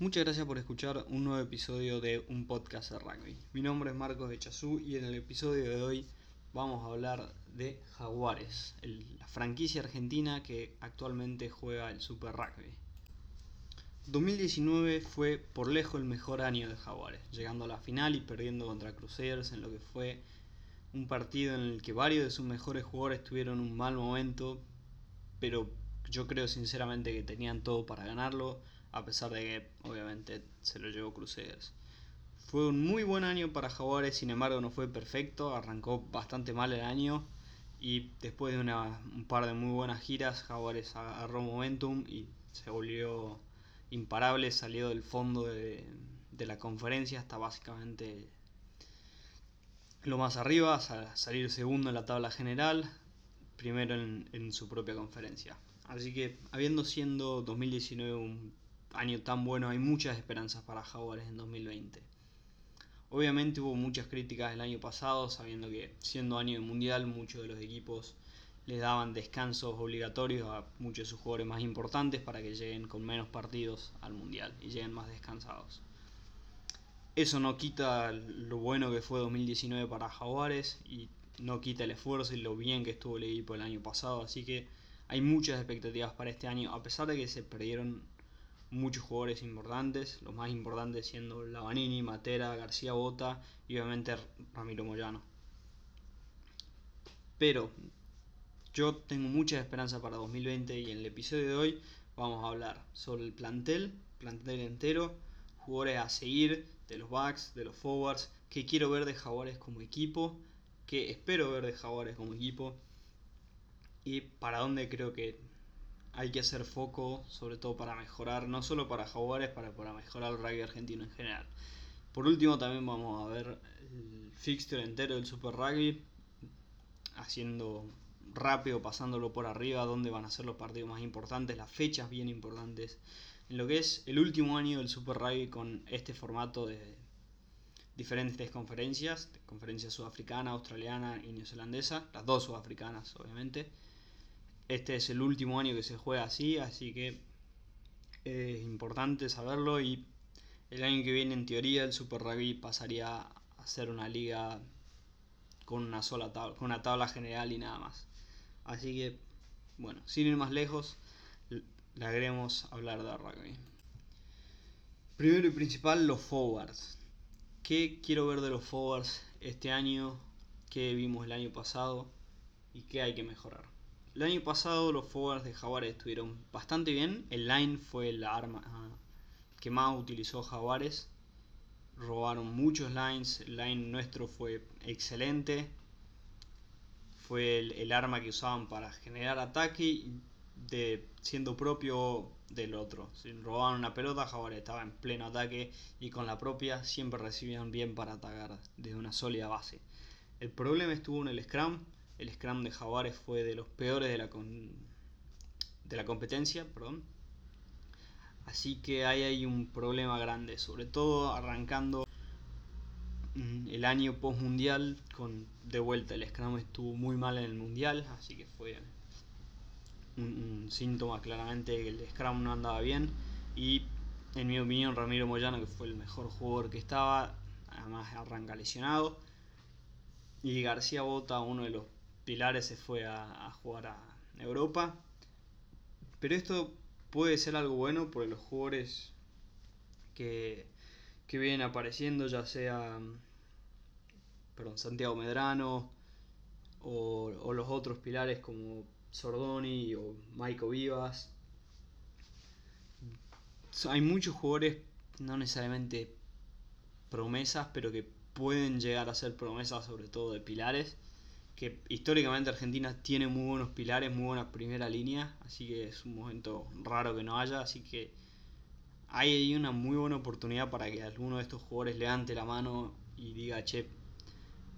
Muchas gracias por escuchar un nuevo episodio de un podcast de rugby. Mi nombre es Marcos de Chazú y en el episodio de hoy vamos a hablar de Jaguares, la franquicia argentina que actualmente juega el Super Rugby. 2019 fue por lejos el mejor año de Jaguares, llegando a la final y perdiendo contra Crusaders en lo que fue un partido en el que varios de sus mejores jugadores tuvieron un mal momento, pero yo creo sinceramente que tenían todo para ganarlo a pesar de que obviamente se lo llevó Crusaders. Fue un muy buen año para Jaguares, sin embargo no fue perfecto, arrancó bastante mal el año y después de un par de muy buenas giras Jaguares agarró momentum y se volvió imparable, salió del fondo de, la conferencia hasta básicamente lo más arriba, salir segundo en la tabla general, primero en, en su propia conferencia. Así que habiendo siendo 2019 un año tan bueno, hay muchas esperanzas para Jaguares en 2020. Obviamente hubo muchas críticas el año pasado, sabiendo que siendo año de mundial muchos de los equipos les daban descansos obligatorios a muchos de sus jugadores más importantes para que lleguen con menos partidos al mundial y lleguen más descansados. Eso no quita lo bueno que fue 2019 para Jaguares y no quita el esfuerzo y lo bien que estuvo el equipo el año pasado, así que hay muchas expectativas para este año, a pesar de que se perdieron muchos jugadores importantes, los más importantes siendo Lavanini, Matera, García Bota y obviamente Ramiro Moyano. Pero yo tengo mucha esperanza para 2020 y en el episodio de hoy vamos a hablar sobre el plantel, plantel entero, jugadores a seguir, de los backs, de los forwards, que quiero ver de Jaguares como equipo, que espero ver de Jaguares como equipo y para dónde creo que hay que hacer foco, sobre todo para mejorar, no solo para Jaguares, para, para mejorar el rugby argentino en general. Por último, también vamos a ver el fixture entero del Super Rugby, haciendo rápido, pasándolo por arriba, dónde van a ser los partidos más importantes, las fechas bien importantes, en lo que es el último año del Super Rugby con este formato de diferentes conferencias, conferencia sudafricana, australiana y neozelandesa, las dos sudafricanas obviamente este es el último año que se juega así, así que es importante saberlo y el año que viene en teoría el Super Rugby pasaría a ser una liga con una sola tabla, con una tabla general y nada más. Así que, bueno, sin ir más lejos, le hablar de rugby. Primero y principal, los forwards. ¿Qué quiero ver de los forwards este año? ¿Qué vimos el año pasado? ¿Y qué hay que mejorar? El año pasado los forwards de Jaguares estuvieron bastante bien. El line fue la arma que más utilizó Jaguares. Robaron muchos lines. El line nuestro fue excelente. Fue el, arma que usaban para generar ataque de, siendo propio del otro. Si robaban una pelota, Jaguares estaba en pleno ataque y con la propia siempre recibían bien para atacar desde una sólida base. El problema estuvo en el scrum el Scrum de Jaguares fue de los peores de la, de la competencia. Perdón. Así que ahí hay un problema grande, sobre todo arrancando mm, el año post mundial con de vuelta el Scrum estuvo muy mal en el mundial, así que fue un, síntoma claramente que el Scrum no andaba bien y en mi opinión Ramiro Moyano que fue el mejor jugador que estaba, además arranca lesionado y García Bota uno de los Pilares se fue a, jugar a Europa. Pero esto puede ser algo bueno por los jugadores que, que vienen apareciendo, ya sea perdón, Santiago Medrano o, los otros pilares como Sordoni o Maico Vivas. Hay muchos jugadores, no necesariamente promesas, pero que pueden llegar a ser promesas sobre todo de pilares que históricamente Argentina tiene muy buenos pilares, muy buena primera línea, así que es un momento raro que no haya, así que hay una muy buena oportunidad para que alguno de estos jugadores levante la mano y diga, che,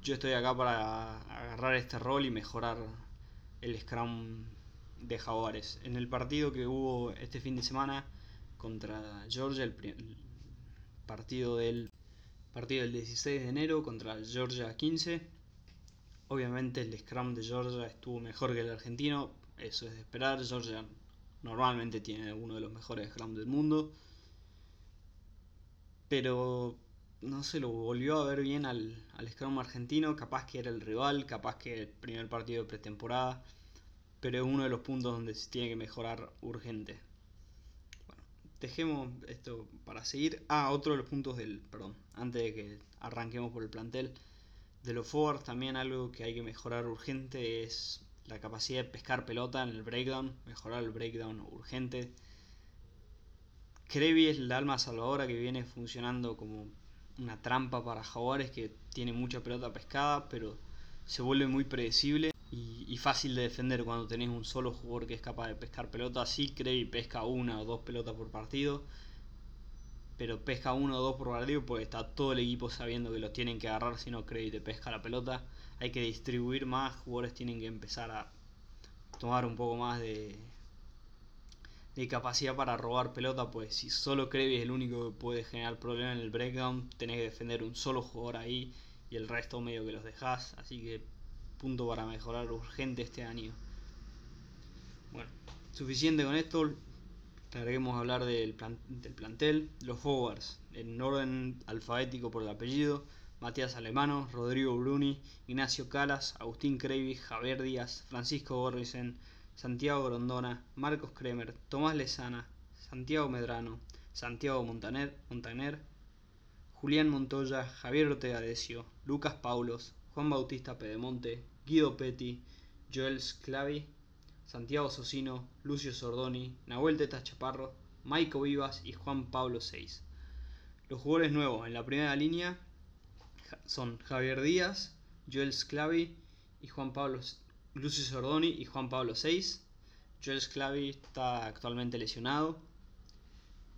yo estoy acá para agarrar este rol y mejorar el Scrum de Jaguares. En el partido que hubo este fin de semana contra Georgia, el, partido del partido del 16 de enero contra Georgia 15, Obviamente el Scrum de Georgia estuvo mejor que el argentino, eso es de esperar. Georgia normalmente tiene uno de los mejores Scrum del mundo. pero no se lo volvió a ver bien al, al Scrum argentino, capaz que era el rival, capaz que el primer partido de pretemporada, pero es uno de los puntos donde se tiene que mejorar urgente. Bueno, dejemos esto para seguir. Ah, otro de los puntos del, perdón, antes de que arranquemos por el plantel, de los forwards también algo que hay que mejorar urgente es la capacidad de pescar pelota en el breakdown, mejorar el breakdown urgente. Krevi es la alma salvadora que viene funcionando como una trampa para jaguares que tiene mucha pelota pescada, pero se vuelve muy predecible y, fácil de defender cuando tenés un solo jugador que es capaz de pescar pelota. Sí, Krevi pesca una o dos pelotas por partido, pero pesca uno o dos por partido porque está todo el equipo sabiendo que lo tienen que agarrar si no Krevi te pesca la pelota. Hay que distribuir más, jugadores tienen que empezar a tomar un poco más de, de capacidad para robar pelota, pues si solo Krevi es el único que puede generar problemas en el breakdown, tenés que defender un solo jugador ahí y el resto medio que los dejas, así que punto para mejorar urgente este año. Bueno, suficiente con esto, larguemos a hablar del, del plantel, los forwards, en orden alfabético por el apellido, Matías Alemano, Rodrigo Bruni, Ignacio Calas, Agustín Krevi, Javier Díaz, Francisco Gorrisen, Santiago Grondona, Marcos Kremer, Tomás Lezana, Santiago Medrano, Santiago Montaner, Montaner Julián Montoya, Javier Ortega Decio, Lucas Paulos, Juan Bautista Pedemonte, Guido Petti, Joel Sclavi, Santiago Socino, Lucio Sordoni, Nahuel Teta Chaparro, Maico Vivas y Juan Pablo Seis. Los jugadores nuevos en la primera línea son Javier Díaz, Joel Sclavi y Juan Pablo Lucio Sordoni y Juan Pablo VI. Joel Sclavi está actualmente lesionado.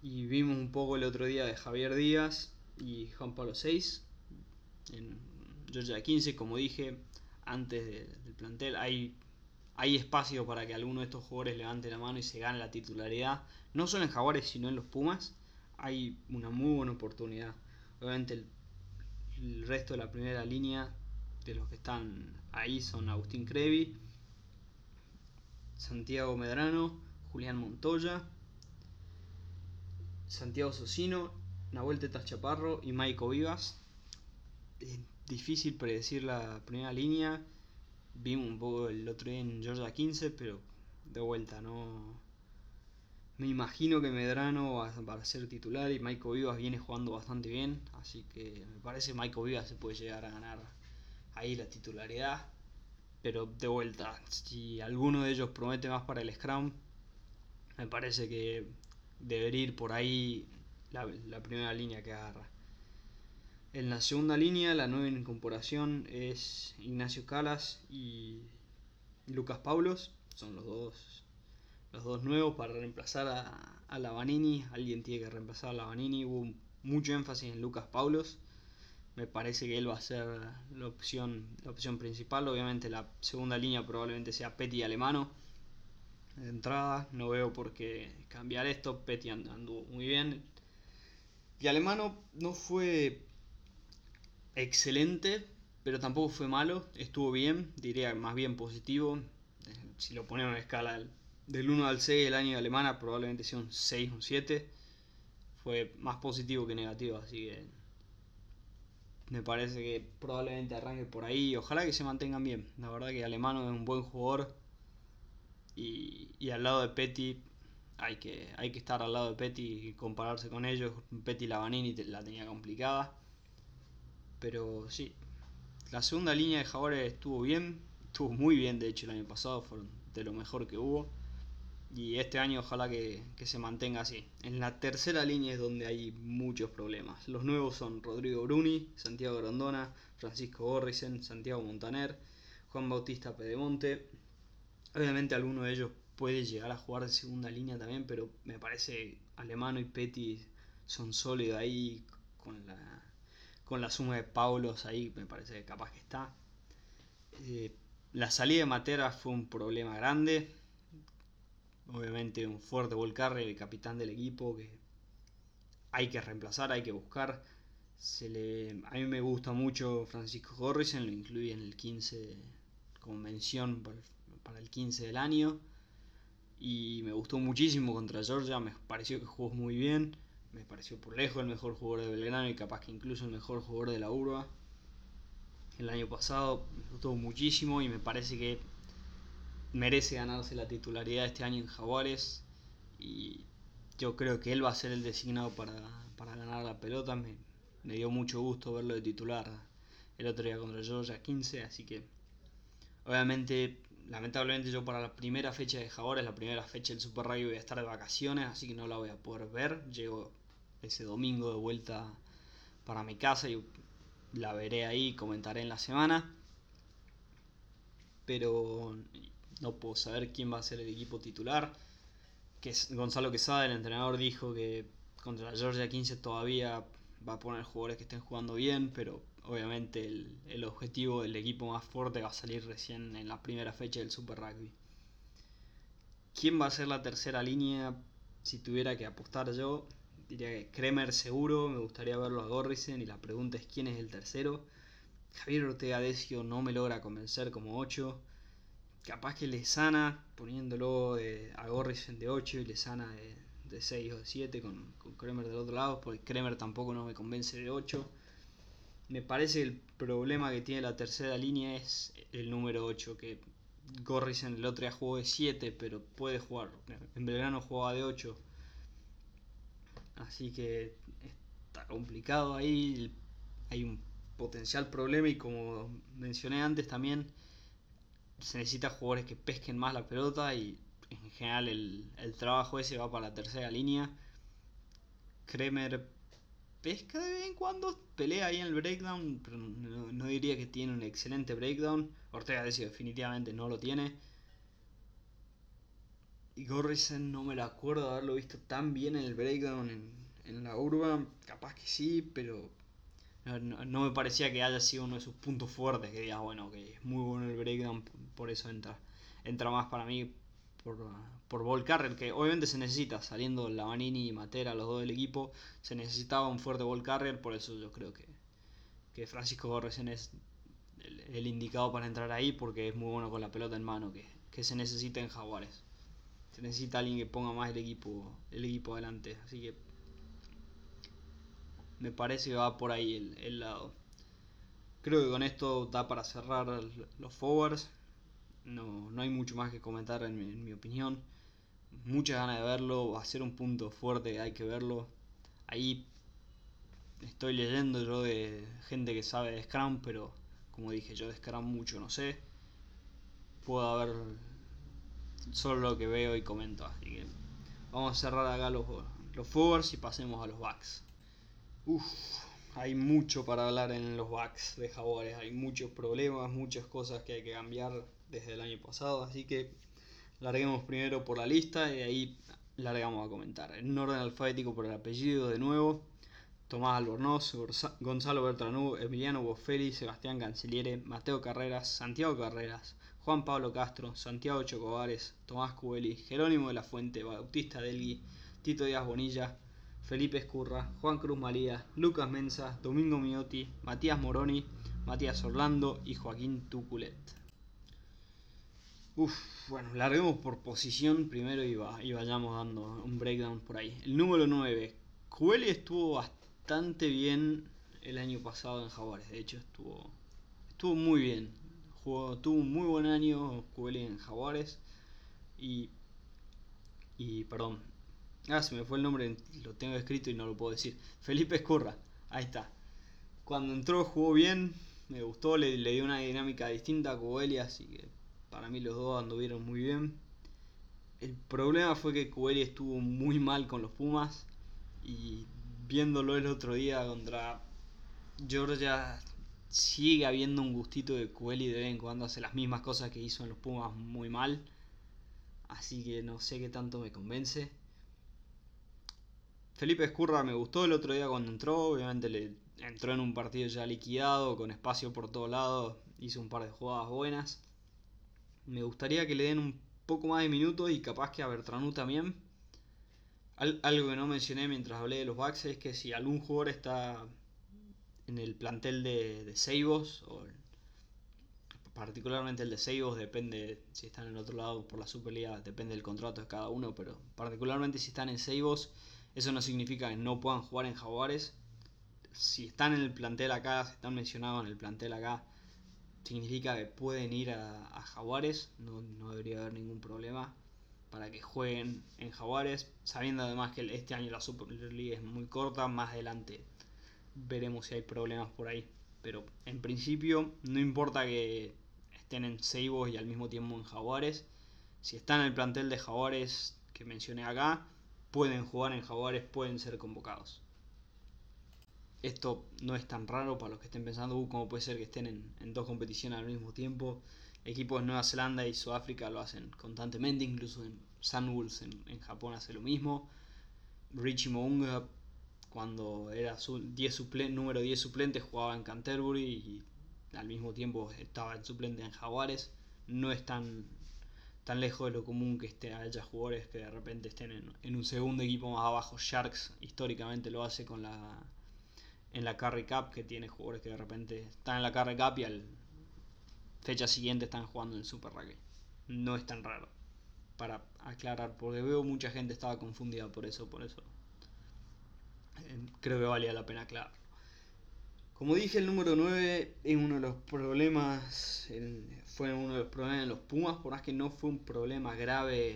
Y vimos un poco el otro día de Javier Díaz y Juan Pablo VI en Georgia 15. Como dije antes del plantel, hay, hay espacio para que alguno de estos jugadores levante la mano y se gane la titularidad. No solo en Jaguares, sino en los Pumas. Hay una muy buena oportunidad. Obviamente el, resto de la primera línea de los que están ahí son Agustín Crevi, Santiago Medrano, Julián Montoya, Santiago Socino, Nahuel Tetas Chaparro y Maico Vivas. Difícil predecir la primera línea. Vimos un poco el otro día en Georgia 15, pero de vuelta, no. Me imagino que Medrano va a ser titular y Maico Vivas viene jugando bastante bien, así que me parece que Maico Vivas se puede llegar a ganar ahí la titularidad. Pero de vuelta, si alguno de ellos promete más para el Scrum, me parece que debería ir por ahí la, primera línea que agarra. En la segunda línea, la nueva incorporación es Ignacio Calas y Lucas Paulos. Son los dos, los dos nuevos para reemplazar a, a Lavanini. Alguien tiene que reemplazar a Lavanini. Hubo mucho énfasis en Lucas Paulos me parece que él va a ser la opción, la opción principal. Obviamente la segunda línea probablemente sea Petty Alemano. De entrada, no veo por qué cambiar esto. Petty anduvo muy bien. Y Alemano no fue excelente, pero tampoco fue malo. Estuvo bien, diría más bien positivo. Si lo ponemos en escala del 1 al 6 el año de Alemana, probablemente sea un 6 o un 7. Fue más positivo que negativo, así que me parece que probablemente arranque por ahí. Ojalá que se mantengan bien. La verdad que Alemano es un buen jugador. Y, y al lado de Petty hay que, hay que estar al lado de Petty y compararse con ellos. Petty Lavanini la tenía complicada. Pero sí, la segunda línea de jugadores estuvo bien. Estuvo muy bien, de hecho, el año pasado. Fue de lo mejor que hubo. Y este año ojalá que, se mantenga así. En la tercera línea es donde hay muchos problemas. Los nuevos son Rodrigo Bruni, Santiago Grondona, Francisco Gorrisen, Santiago Montaner, Juan Bautista Pedemonte. Obviamente alguno de ellos puede llegar a jugar de segunda línea también, pero me parece Alemano y Petty son sólidos ahí con la, con la suma de Paulos ahí, me parece que capaz que está. Eh, la salida de Matera fue un problema grande obviamente un fuerte volcar el capitán del equipo, que hay que reemplazar, hay que buscar. Se le, a mí me gusta mucho Francisco Gorrisen, lo incluí en el 15 como mención para el 15 del año. Y me gustó muchísimo contra Georgia, me pareció que jugó muy bien. Me pareció por lejos el mejor jugador de Belgrano y capaz que incluso el mejor jugador de la urba. El año pasado me gustó muchísimo y me parece que merece ganarse la titularidad este año en Jaguares y yo creo que él va a ser el designado para, ganar la pelota. Me, me, dio mucho gusto verlo de titular el otro día contra Georgia 15, así que obviamente, lamentablemente yo para la primera fecha de Jaguares, la primera fecha del Super Rugby voy a estar de vacaciones, así que no la voy a poder ver. Llego ese domingo de vuelta para mi casa y la veré ahí, comentaré en la semana. Pero no puedo saber quién va a ser el equipo titular. Que Gonzalo Quesada, el entrenador, dijo que contra Georgia 15 todavía va a poner jugadores que estén jugando bien, pero obviamente el, el, objetivo del equipo más fuerte va a salir recién en la primera fecha del Super Rugby. ¿Quién va a ser la tercera línea? Si tuviera que apostar yo, diría que Kremer seguro, me gustaría verlo a Gorrisen y la pregunta es quién es el tercero. Javier Ortega Decio no me logra convencer como 8 capaz que le sana poniéndolo a Gorrison de 8 y le sana de, 6 o de 7 con, con Kremer del otro lado, porque Kremer tampoco no me convence de 8. Me parece que el problema que tiene la tercera línea es el número 8, que Gorrison el otro día jugó de 7, pero puede jugar. En Belgrano jugaba de 8. Así que está complicado ahí. Hay un potencial problema y como mencioné antes también se necesita jugadores que pesquen más la pelota y en general el, trabajo ese va para la tercera línea. Kremer pesca de vez en cuando, pelea ahí en el breakdown, pero no, diría que tiene un excelente breakdown. Ortega dice definitivamente no lo tiene. Y Gorrison no me lo acuerdo de haberlo visto tan bien en el breakdown en, en la urba. Capaz que sí, pero no, me parecía que haya sido uno de sus puntos fuertes, que digas, bueno, que es muy bueno el breakdown, por eso entra, entra más para mí por, por ball que obviamente se necesita, saliendo Lavanini y Matera, los dos del equipo, se necesitaba un fuerte ball carrier, por eso yo creo que, que Francisco Gorresen es el, indicado para entrar ahí, porque es muy bueno con la pelota en mano, que, que se necesita en Jaguares. Necesita alguien que ponga más el equipo, el equipo adelante, así que me parece que va por ahí el, lado. Creo que con esto da para cerrar los forwards. No, no hay mucho más que comentar en mi, opinión. Muchas ganas de verlo. Va a ser un punto fuerte, hay que verlo. Ahí estoy leyendo yo de gente que sabe de Scrum, pero como dije yo de Scrum mucho no sé. Puedo ver solo lo que veo y comento. Así que vamos a cerrar acá los, los forwards y pasemos a los backs. Uf, hay mucho para hablar en los backs de Jaguares, hay muchos problemas, muchas cosas que hay que cambiar desde el año pasado, así que larguemos primero por la lista y ahí largamos a comentar. En orden alfabético por el apellido de nuevo, Tomás Albornoz, Gonzalo Bertranú, Emiliano Boffelli, Sebastián Canceliere, Mateo Carreras, Santiago Carreras, Juan Pablo Castro, Santiago Chocobares, Tomás Cubeli, Jerónimo de la Fuente, Bautista Delgui, Tito Díaz Bonilla, Felipe Escurra, Juan Cruz María, Lucas Mensa, Domingo Miotti, Matías Moroni, Matías Orlando y Joaquín Tuculet. Uf, bueno, larguemos por posición primero y, vayamos dando un breakdown por ahí. El número 9. Cueli estuvo bastante bien el año pasado en Jaguares. De hecho, estuvo, estuvo muy bien. Tuvo un muy buen año Cueli en Jaguares. Y, y, perdón, Ah, se me fue el nombre, lo tengo escrito y no lo puedo decir. Felipe Escurra, ahí está. Cuando entró jugó bien, me gustó, le, dio una dinámica distinta a Cobelia, así que para mí los dos anduvieron muy bien. El problema fue que Cobelia estuvo muy mal con los Pumas y viéndolo el otro día contra Georgia sigue habiendo un gustito de Coeli de vez en cuando hace las mismas cosas que hizo en los Pumas muy mal. Así que no sé qué tanto me convence. Felipe Escurra me gustó el otro día cuando entró, obviamente le entró en un partido ya liquidado, con espacio por todos lados, hizo un par de jugadas buenas. Me gustaría que le den un poco más de minutos y capaz que a Bertranú también. algo que no mencioné mientras hablé de los backs es que si algún jugador está en el plantel de, de Seibos, o particularmente el de Seibos, depende si están en el otro lado por la Superliga, depende del contrato de cada uno, pero particularmente si están en Seibos Eso no significa que no puedan jugar en Jaguares. Si están en el plantel acá, si están mencionados en el plantel acá, significa que pueden ir a, Jaguares. No, no, debería haber ningún problema para que jueguen en Jaguares. Sabiendo además que este año la Super League es muy corta, más adelante veremos si hay problemas por ahí. Pero en principio, no importa que estén en Seibos y al mismo tiempo en Jaguares. Si están en el plantel de Jaguares que mencioné acá, pueden jugar en Jaguares, pueden ser convocados. Esto no es tan raro para los que estén pensando uh, cómo puede ser que estén en, dos competiciones al mismo tiempo. Equipos de Nueva Zelanda y Sudáfrica lo hacen constantemente, incluso en Sunwolves en, en Japón hace lo mismo. Richie cuando era su número 10 suplente, jugaba en Canterbury y al mismo tiempo estaba en suplente en Jaguares. No es tan tan lejos de lo común que esté, haya jugadores que de repente estén en, un segundo equipo más abajo. Sharks históricamente lo hace con la en la Carry Cup, que tiene jugadores que de repente están en la Carry Cup y al fecha siguiente están jugando en el Super Rugby. No es tan raro. Para aclarar, porque veo mucha gente estaba confundida por eso, por eso. Creo que valía la pena aclarar. Como dije, el número 9 es uno de los problemas, fue uno de los problemas en los Pumas, por más que no fue un problema grave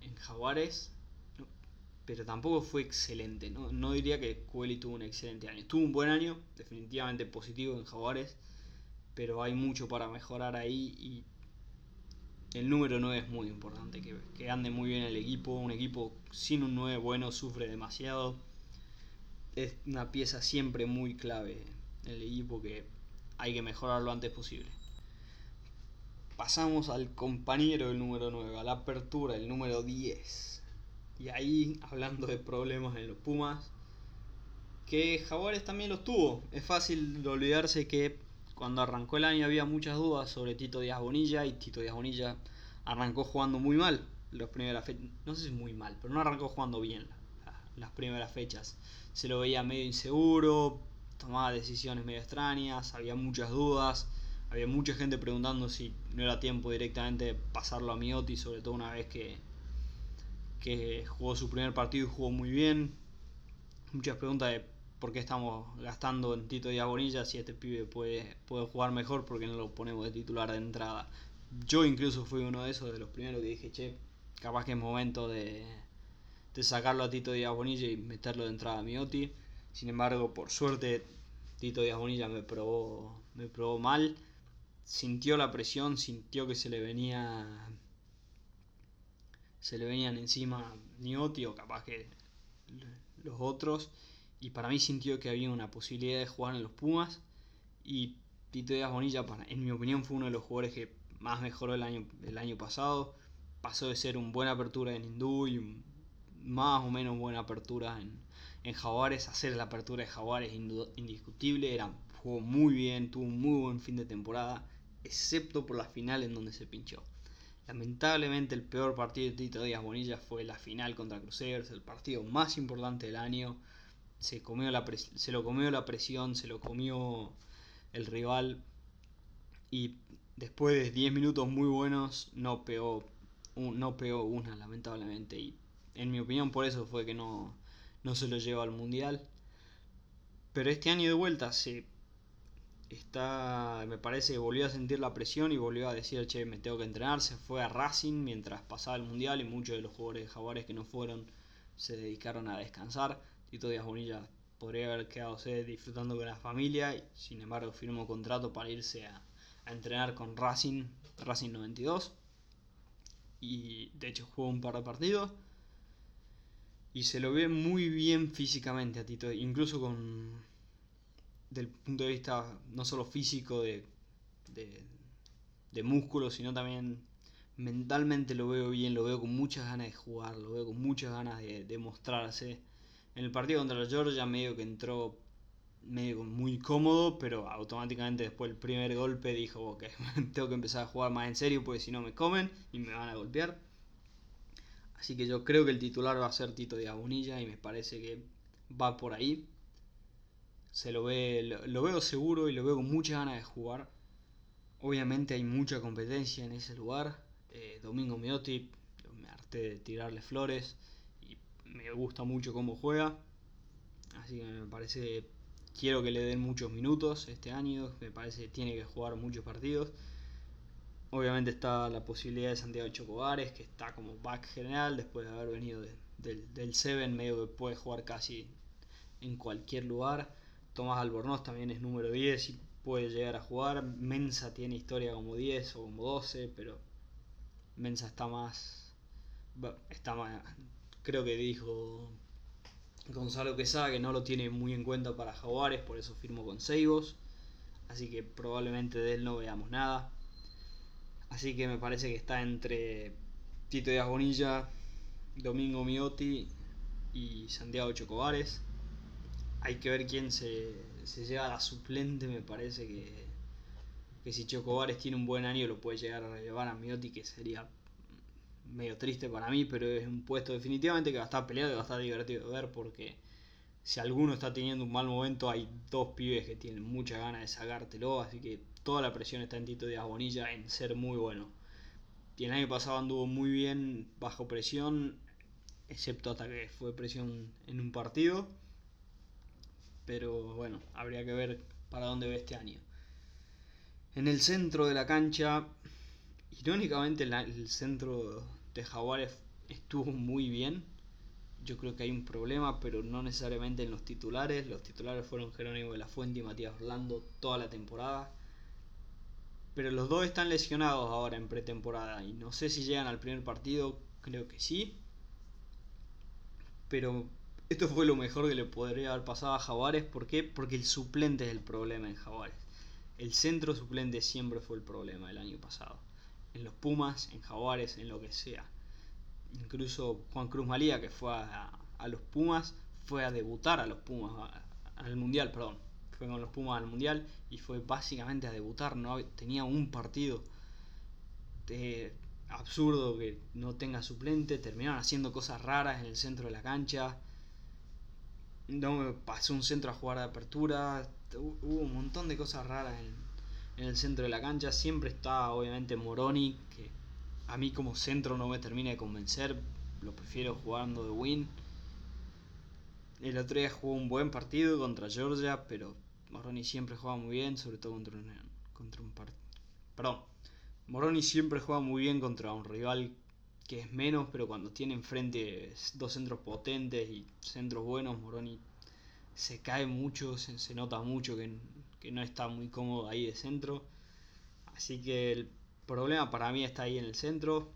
en, Jaguares, pero tampoco fue excelente. ¿no? diría que Cueli tuvo un excelente año. Tuvo un buen año, definitivamente positivo en Jaguares, pero hay mucho para mejorar ahí y el número 9 es muy importante, que, que ande muy bien el equipo. Un equipo sin un 9 bueno sufre demasiado. Es una pieza siempre muy clave el equipo que hay que mejorar lo antes posible. Pasamos al compañero del número 9, a la apertura, el número 10. Y ahí, hablando de problemas en los Pumas, que Jaguares también los tuvo. Es fácil olvidarse que cuando arrancó el año había muchas dudas sobre Tito Díaz Bonilla y Tito Díaz Bonilla arrancó jugando muy mal las primeras fechas. No sé si muy mal, pero no arrancó jugando bien las primeras fechas. Se lo veía medio inseguro, tomaba decisiones medio extrañas, había muchas dudas, había mucha gente preguntando si no era tiempo directamente de pasarlo a Miotti, sobre todo una vez que, que jugó su primer partido y jugó muy bien. Muchas preguntas de por qué estamos gastando en Tito Díaz Bonilla si este pibe puede, puede jugar mejor, porque no lo ponemos de titular de entrada. Yo incluso fui uno de esos, de los primeros que dije, che, capaz que es momento de, de sacarlo a Tito Díaz Bonilla y meterlo de entrada a Miotti. Sin embargo, por suerte, Tito Díaz Bonilla me probó, me probó mal. Sintió la presión, sintió que se le venía. Se le venían encima Niotti o capaz que los otros. Y para mí sintió que había una posibilidad de jugar en los Pumas. Y Tito Díaz Bonilla, en mi opinión, fue uno de los jugadores que más mejoró el año, el año pasado. Pasó de ser un buena apertura en Hindú y más o menos buena apertura en, en hacer la apertura de Jaguares indiscutible, era, jugó muy bien, tuvo un muy buen fin de temporada, excepto por la final en donde se pinchó. Lamentablemente el peor partido de Tito Díaz Bonilla fue la final contra Crusaders, el partido más importante del año. Se, comió la se lo comió la presión, se lo comió el rival y después de 10 minutos muy buenos no pegó, no pegó una lamentablemente en mi opinión por eso fue que no, no se lo lleva al mundial. Pero este año de vuelta se está, me parece volvió a sentir la presión y volvió a decir, che, me tengo que entrenar. Se fue a Racing mientras pasaba el mundial y muchos de los jugadores de Jaguares que no fueron se dedicaron a descansar. Tito Díaz Bonilla podría haber quedado disfrutando con la familia y sin embargo firmó contrato para irse a, a entrenar con Racing, Racing 92 y de hecho jugó un par de partidos y se lo ve muy bien físicamente a Tito, incluso con del punto de vista no solo físico de, de, de músculo, sino también mentalmente lo veo bien, lo veo con muchas ganas de jugar, lo veo con muchas ganas de, de mostrarse. En el partido contra los Georgia medio que entró medio muy cómodo, pero automáticamente después del primer golpe dijo, ok, tengo que empezar a jugar más en serio porque si no me comen y me van a golpear. Así que yo creo que el titular va a ser Tito de Bonilla y me parece que va por ahí. Se lo ve, lo, veo seguro y lo veo con muchas ganas de jugar. Obviamente hay mucha competencia en ese lugar. Eh, Domingo Miotti, me harté de tirarle flores y me gusta mucho cómo juega. Así que me parece quiero que le den muchos minutos este año. Me parece que tiene que jugar muchos partidos. Obviamente está la posibilidad de Santiago Chocobares, que está como back general después de haber venido del, del Seven, medio que puede jugar casi en cualquier lugar. Tomás Albornoz también es número 10 y puede llegar a jugar. Mensa tiene historia como 10 o como 12, pero Mensa está más. Está más. Creo que dijo Gonzalo Quesada que no lo tiene muy en cuenta para Jaguares, por eso firmó con Seibos. Así que probablemente de él no veamos nada. Así que me parece que está entre Tito Díaz Bonilla, Domingo Miotti y Santiago Chocobares. Hay que ver quién se, se lleva a la suplente. Me parece que, que si Chocobares tiene un buen año lo puede llegar a relevar a Miotti, que sería medio triste para mí, pero es un puesto definitivamente que va a estar peleado y va a estar divertido de ver porque si alguno está teniendo un mal momento hay dos pibes que tienen mucha ganas de sacártelo, así que toda la presión está en Tito de Bonilla en ser muy bueno. Y el año pasado anduvo muy bien bajo presión, excepto hasta que fue presión en un partido. Pero bueno, habría que ver para dónde ve este año. En el centro de la cancha, irónicamente el centro de Jaguares estuvo muy bien. Yo creo que hay un problema, pero no necesariamente en los titulares. Los titulares fueron Jerónimo de la Fuente y Matías Orlando toda la temporada. Pero los dos están lesionados ahora en pretemporada y no sé si llegan al primer partido, creo que sí. Pero esto fue lo mejor que le podría haber pasado a Jaguares. ¿Por qué? Porque el suplente es el problema en Jaguares. El centro suplente siempre fue el problema el año pasado. En los Pumas, en Jaguares, en lo que sea. Incluso Juan Cruz Malía, que fue a, los Pumas, fue a debutar a los Pumas, al Mundial, perdón fue con los Pumas al Mundial y fue básicamente a debutar, no tenía un partido de absurdo que no tenga suplente, terminaron haciendo cosas raras en el centro de la cancha. No pasó un centro a jugar de apertura, hubo un montón de cosas raras en, en el centro de la cancha. Siempre está obviamente Moroni, que a mí como centro no me termina de convencer, lo prefiero jugando de win. El otro día jugó un buen partido contra Georgia, pero Moroni siempre juega muy bien, sobre todo contra un, contra un Perdón. Moroni siempre juega muy bien contra un rival que es menos, pero cuando tiene enfrente dos centros potentes y centros buenos, Moroni se cae mucho, se, nota mucho que, que, no está muy cómodo ahí de centro. Así que el problema para mí está ahí en el centro.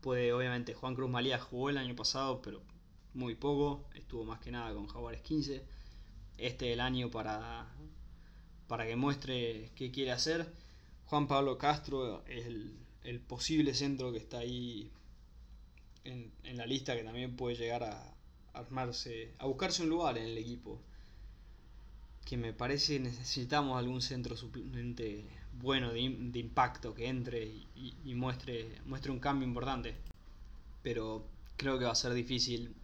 Puede, obviamente, Juan Cruz Malía jugó el año pasado, pero muy poco. Estuvo más que nada con Jaguares 15 este el año para, para que muestre qué quiere hacer. Juan Pablo Castro es el, posible centro que está ahí en, la lista que también puede llegar a armarse, a buscarse un lugar en el equipo. Que me parece necesitamos algún centro suplente bueno de, impacto que entre y, y, muestre, muestre un cambio importante. Pero creo que va a ser difícil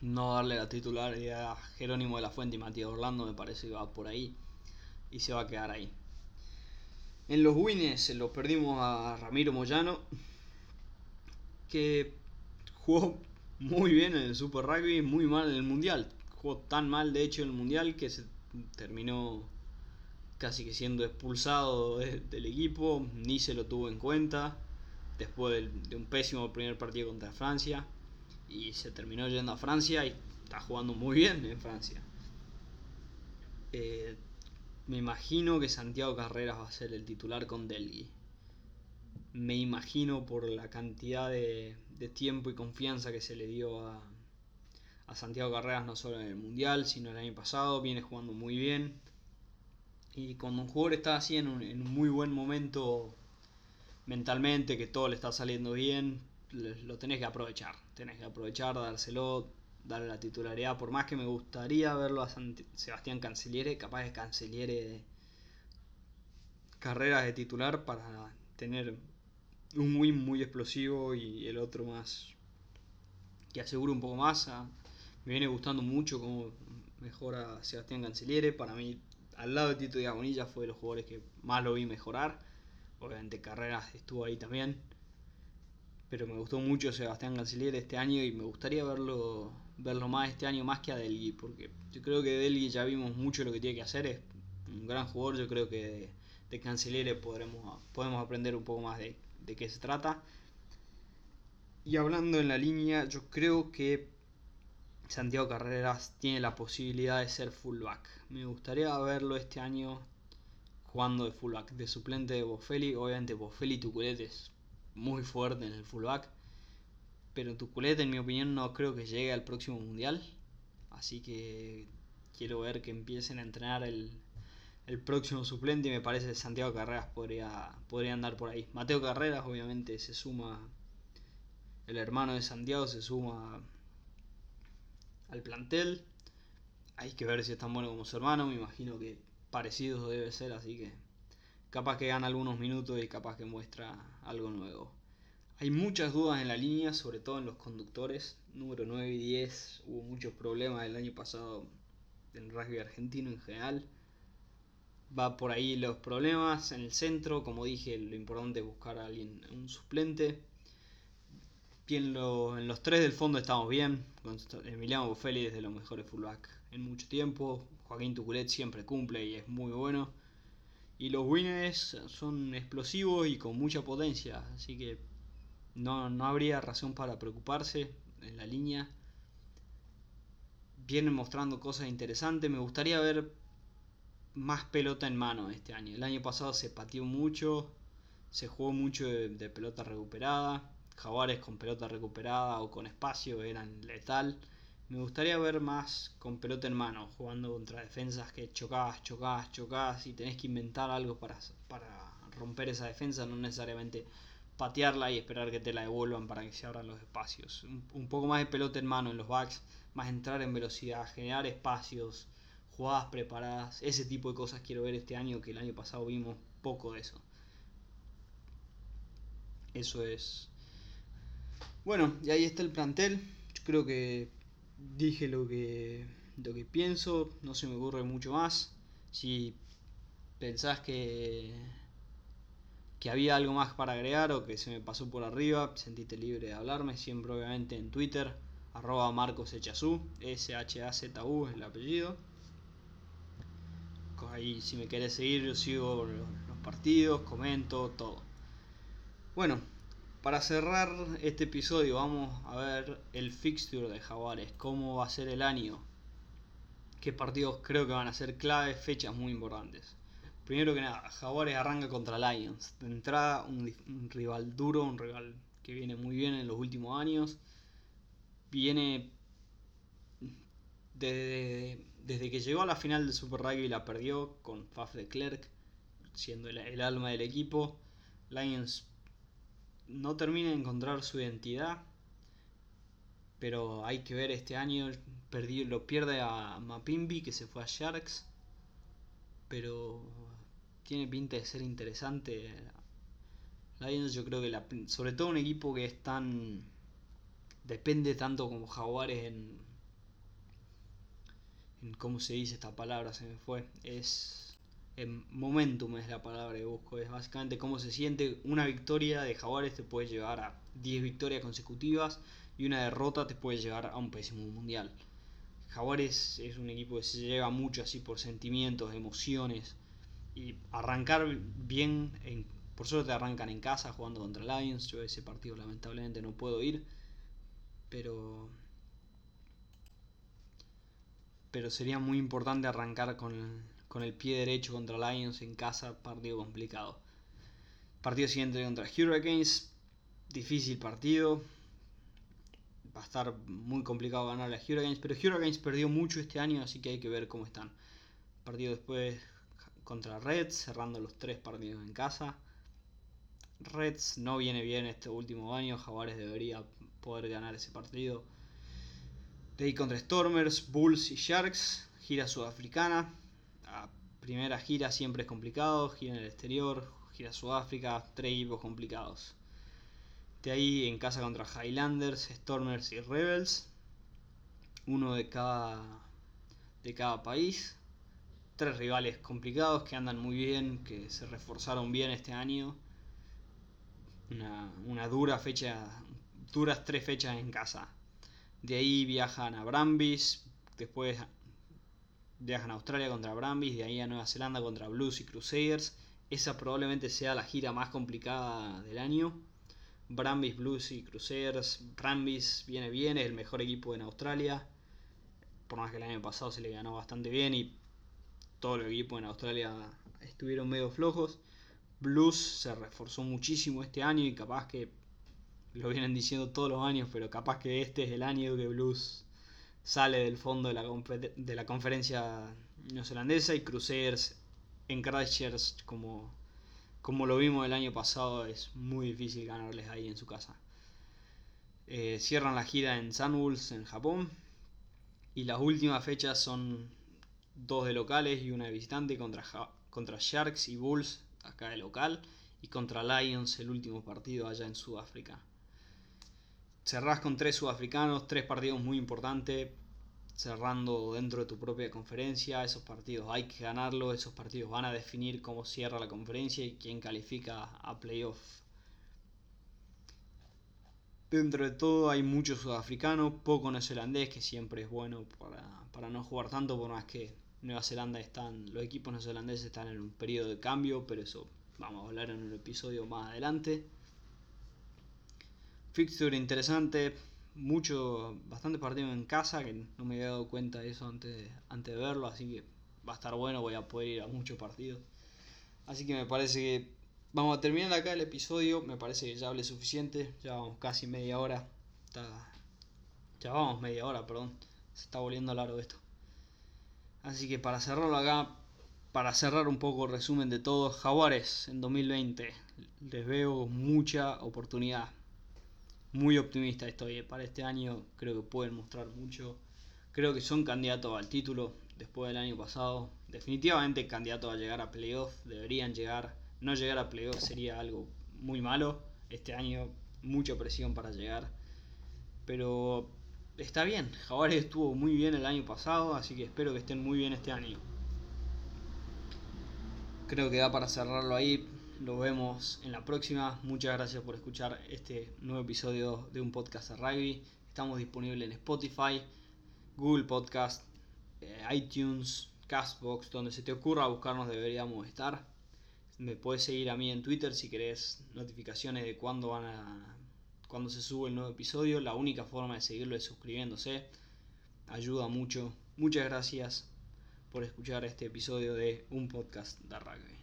no darle la titularidad a Jerónimo de la Fuente y Matías Orlando, me parece que va por ahí y se va a quedar ahí. En los wins lo perdimos a Ramiro Moyano, que jugó muy bien en el Super Rugby, muy mal en el Mundial. Jugó tan mal, de hecho, en el Mundial que se terminó casi que siendo expulsado del equipo, ni se lo tuvo en cuenta después de un pésimo primer partido contra Francia y se terminó yendo a Francia y está jugando muy bien en Francia. Eh, me imagino que Santiago Carreras va a ser el titular con Delgui. Me imagino por la cantidad de, tiempo y confianza que se le dio a, a Santiago Carreras no solo en el Mundial, sino el año pasado. Viene jugando muy bien. Y cuando un jugador está así en un, muy buen momento mentalmente, que todo le está saliendo bien, lo tenés que aprovechar. Tenés que aprovechar, dárselo, darle la titularidad. Por más que me gustaría verlo a Sebastián Canceliere, capaz de Canceliere carreras de titular para tener un win muy explosivo y el otro más que asegure un poco más. me viene gustando mucho cómo mejora Sebastián Canceliere. Para mí, al lado de Tito Diagonilla fue de los jugadores que más lo vi mejorar. Obviamente Carreras estuvo ahí también pero me gustó mucho Sebastián Canciller este año y me gustaría verlo verlo más este año más que a Delgui, porque yo creo que Delgui ya vimos mucho lo que tiene que hacer, es un gran jugador, yo creo que de, de podremos, podemos aprender un poco más de, de qué se trata. Y hablando en la línea, yo creo que Santiago Carreras tiene la posibilidad de ser fullback. Me gustaría verlo este año jugando de fullback, de suplente de Bofeli. Obviamente Bofeli Tuculet es muy fuerte en el fullback. Pero Tuculet, en mi opinión, no creo que llegue al próximo mundial. Así que quiero ver que empiecen a entrenar el, el próximo suplente y me parece que Santiago Carreras podría, podría andar por ahí. Mateo Carreras obviamente se suma, el hermano de Santiago se suma al plantel. Hay que ver si es tan bueno como su hermano, me imagino que parecido debe ser, así que capaz que gana algunos minutos y capaz que muestra algo nuevo. Hay muchas dudas en la línea, sobre todo en los conductores. Número 9 y 10 hubo muchos problemas el año pasado en rugby argentino en general. Va por ahí los problemas en el centro, como dije, lo importante es buscar a alguien, un suplente. Bien, en los tres del fondo estamos bien. Emiliano Boffelli desde los mejores fullback en mucho tiempo. Joaquín Tuculet siempre cumple y es muy bueno. Y los winners son explosivos y con mucha potencia. Así que no, no habría razón para preocuparse en la línea. Vienen mostrando cosas interesantes. Me gustaría ver más pelota en mano este año. El año pasado se pateó mucho, se jugó mucho de pelota recuperada jaguares con pelota recuperada o con espacio eran letal. Me gustaría ver más con pelota en mano, jugando contra defensas que chocás, chocás, chocás y tenés que inventar algo para, para romper esa defensa, no necesariamente patearla y esperar que te la devuelvan para que se abran los espacios. Un, poco más de pelota en mano en los backs, más entrar en velocidad, generar espacios, jugadas preparadas, ese tipo de cosas quiero ver este año que el año pasado vimos poco de eso. Eso es bueno, y ahí está el plantel. Yo creo que dije lo que, lo que pienso, no se me ocurre mucho más. Si pensás que, que había algo más para agregar o que se me pasó por arriba, sentite libre de hablarme, siempre obviamente en Twitter, arroba S-H-A-Z-U es el apellido. Ahí si me querés seguir yo sigo los partidos, comento, todo. Bueno, para cerrar este episodio vamos a ver el fixture de Jaguares, cómo va a ser el año, qué partidos creo que van a ser claves, fechas muy importantes. Primero que nada, Jaguares arranca contra Lions. De entrada, un, rival duro, un rival que viene muy bien en los últimos años. Viene desde, que llegó a la final del Super Rugby y la perdió con Faf de Klerk, siendo el alma del equipo. Lions no termina de encontrar su identidad. Pero hay que ver este año. lo pierde a Mapimbi que se fue a Sharks. Pero tiene pinta de ser interesante. Lions yo creo que la, sobre todo un equipo que es tan... Depende tanto como Jaguares en... en ¿Cómo se dice esta palabra? Se me fue. Es momentum es la palabra que busco, es básicamente cómo se siente una victoria de Jaguares te puede llevar a 10 victorias consecutivas y una derrota te puede llevar a un pésimo mundial. Jaguares es un equipo que se lleva mucho así por sentimientos, emociones y arrancar bien, en, por suerte arrancan en casa jugando contra Lions, yo ese partido lamentablemente no puedo ir, pero pero sería muy importante arrancar con con el pie derecho contra Lions en casa, partido complicado. Partido siguiente contra Hurricanes, difícil partido. Va a estar muy complicado ganar a Hurricanes, pero Hurricanes perdió mucho este año, así que hay que ver cómo están. Partido después contra Reds, cerrando los tres partidos en casa. Reds no viene bien este último año, Jaguares debería poder ganar ese partido. De ahí contra Stormers, Bulls y Sharks, gira sudafricana primera gira siempre es complicado, gira en el exterior, gira Sudáfrica, tres equipos complicados. De ahí en casa contra Highlanders, Stormers y Rebels, uno de cada, de cada país. Tres rivales complicados que andan muy bien, que se reforzaron bien este año. una, dura fecha, duras tres fechas en casa. De ahí viajan a Brambis, después viajan a Australia contra Brambis, de ahí a Nueva Zelanda contra Blues y Crusaders. Esa probablemente sea la gira más complicada del año. Brambis, Blues y Crusaders. Brambis viene bien, es el mejor equipo en Australia. Por más que el año pasado se le ganó bastante bien y todos los equipos en Australia estuvieron medio flojos. Blues se reforzó muchísimo este año y capaz que lo vienen diciendo todos los años, pero capaz que este es el año que Blues sale del fondo de la, de la conferencia neozelandesa y Crusaders en Christchurch como, como lo vimos el año pasado es muy difícil ganarles ahí en su casa. Eh, cierran la gira en Sunwolves en Japón y las últimas fechas son dos de locales y una de visitante contra, contra Sharks y Bulls acá de local y contra Lions el último partido allá en Sudáfrica. Cerrás con tres sudafricanos, tres partidos muy importantes, cerrando dentro de tu propia conferencia. Esos partidos hay que ganarlos, esos partidos van a definir cómo cierra la conferencia y quién califica a playoff. Dentro de todo hay muchos sudafricanos, poco neozelandés, que siempre es bueno para, para no jugar tanto, por más que Nueva Zelanda están, los equipos neozelandeses están en un periodo de cambio, pero eso vamos a hablar en un episodio más adelante. Fixture interesante, mucho, bastante partido en casa, que no me había dado cuenta de eso antes de, antes de verlo, así que va a estar bueno, voy a poder ir a muchos partidos. Así que me parece que vamos a terminar acá el episodio, me parece que ya hablé suficiente, ya vamos casi media hora, ya vamos media hora, perdón, se está volviendo largo esto. Así que para cerrarlo acá, para cerrar un poco el resumen de todo, Jaguares en 2020 les veo mucha oportunidad. Muy optimista estoy. Eh. Para este año creo que pueden mostrar mucho. Creo que son candidatos al título después del año pasado. Definitivamente candidatos a llegar a playoff. Deberían llegar. No llegar a playoff sería algo muy malo. Este año mucha presión para llegar. Pero está bien. Jaguares estuvo muy bien el año pasado, así que espero que estén muy bien este año. Creo que da para cerrarlo ahí. Lo vemos en la próxima. Muchas gracias por escuchar este nuevo episodio de un podcast de rugby. Estamos disponibles en Spotify, Google Podcast, eh, iTunes, Castbox, donde se te ocurra buscarnos deberíamos estar. Me puedes seguir a mí en Twitter si querés notificaciones de cuándo van a cuando se sube el nuevo episodio. La única forma de seguirlo es suscribiéndose. Ayuda mucho. Muchas gracias por escuchar este episodio de un podcast de rugby.